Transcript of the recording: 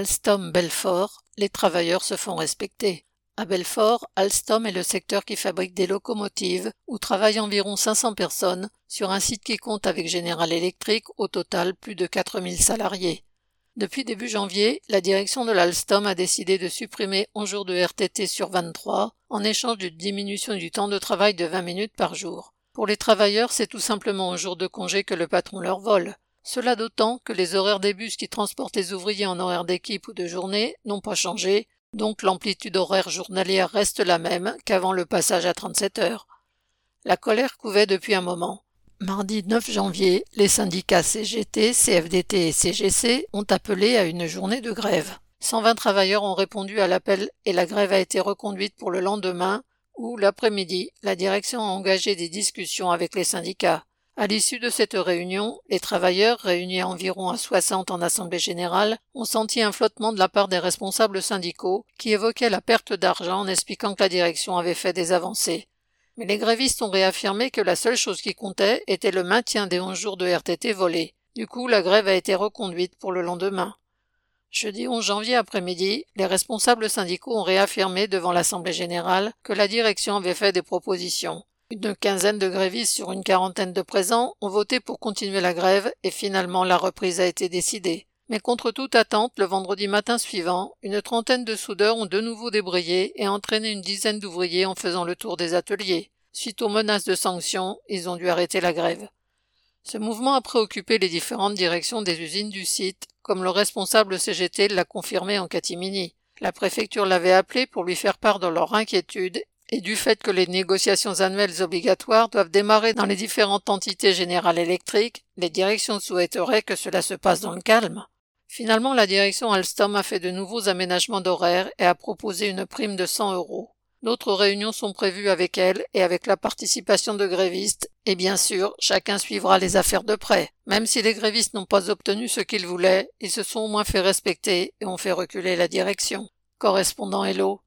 Alstom-Belfort, les travailleurs se font respecter. À Belfort, Alstom est le secteur qui fabrique des locomotives où travaillent environ 500 personnes sur un site qui compte avec General Electric au total plus de 4000 salariés. Depuis début janvier, la direction de l'Alstom a décidé de supprimer 11 jours de RTT sur 23 en échange d'une diminution du temps de travail de 20 minutes par jour. Pour les travailleurs, c'est tout simplement un jour de congé que le patron leur vole. Cela d'autant que les horaires des bus qui transportent les ouvriers en horaire d'équipe ou de journée n'ont pas changé, donc l'amplitude horaire journalière reste la même qu'avant le passage à 37 heures. La colère couvait depuis un moment. Mardi 9 janvier, les syndicats CGT, CFDT et CGC ont appelé à une journée de grève. 120 travailleurs ont répondu à l'appel et la grève a été reconduite pour le lendemain où, l'après-midi, la direction a engagé des discussions avec les syndicats. À l'issue de cette réunion, les travailleurs, réunis environ à 60 en assemblée générale, ont senti un flottement de la part des responsables syndicaux qui évoquaient la perte d'argent en expliquant que la direction avait fait des avancées. Mais les grévistes ont réaffirmé que la seule chose qui comptait était le maintien des 11 jours de RTT volés. Du coup, la grève a été reconduite pour le lendemain. Jeudi 11 janvier après-midi, les responsables syndicaux ont réaffirmé devant l'Assemblée générale que la direction avait fait des propositions. Une quinzaine de grévistes sur une quarantaine de présents ont voté pour continuer la grève et finalement la reprise a été décidée. Mais contre toute attente, le vendredi matin suivant, une trentaine de soudeurs ont de nouveau débrayé et entraîné une dizaine d'ouvriers en faisant le tour des ateliers. Suite aux menaces de sanctions, ils ont dû arrêter la grève. Ce mouvement a préoccupé les différentes directions des usines du site, comme le responsable CGT l'a confirmé en catimini. La préfecture l'avait appelé pour lui faire part de leur inquiétude et du fait que les négociations annuelles obligatoires doivent démarrer dans les différentes entités générales électriques, les directions souhaiteraient que cela se passe dans le calme. Finalement, la direction Alstom a fait de nouveaux aménagements d'horaire et a proposé une prime de 100 euros. D'autres réunions sont prévues avec elle et avec la participation de grévistes, et bien sûr, chacun suivra les affaires de près. Même si les grévistes n'ont pas obtenu ce qu'ils voulaient, ils se sont au moins fait respecter et ont fait reculer la direction. Correspondant Hello.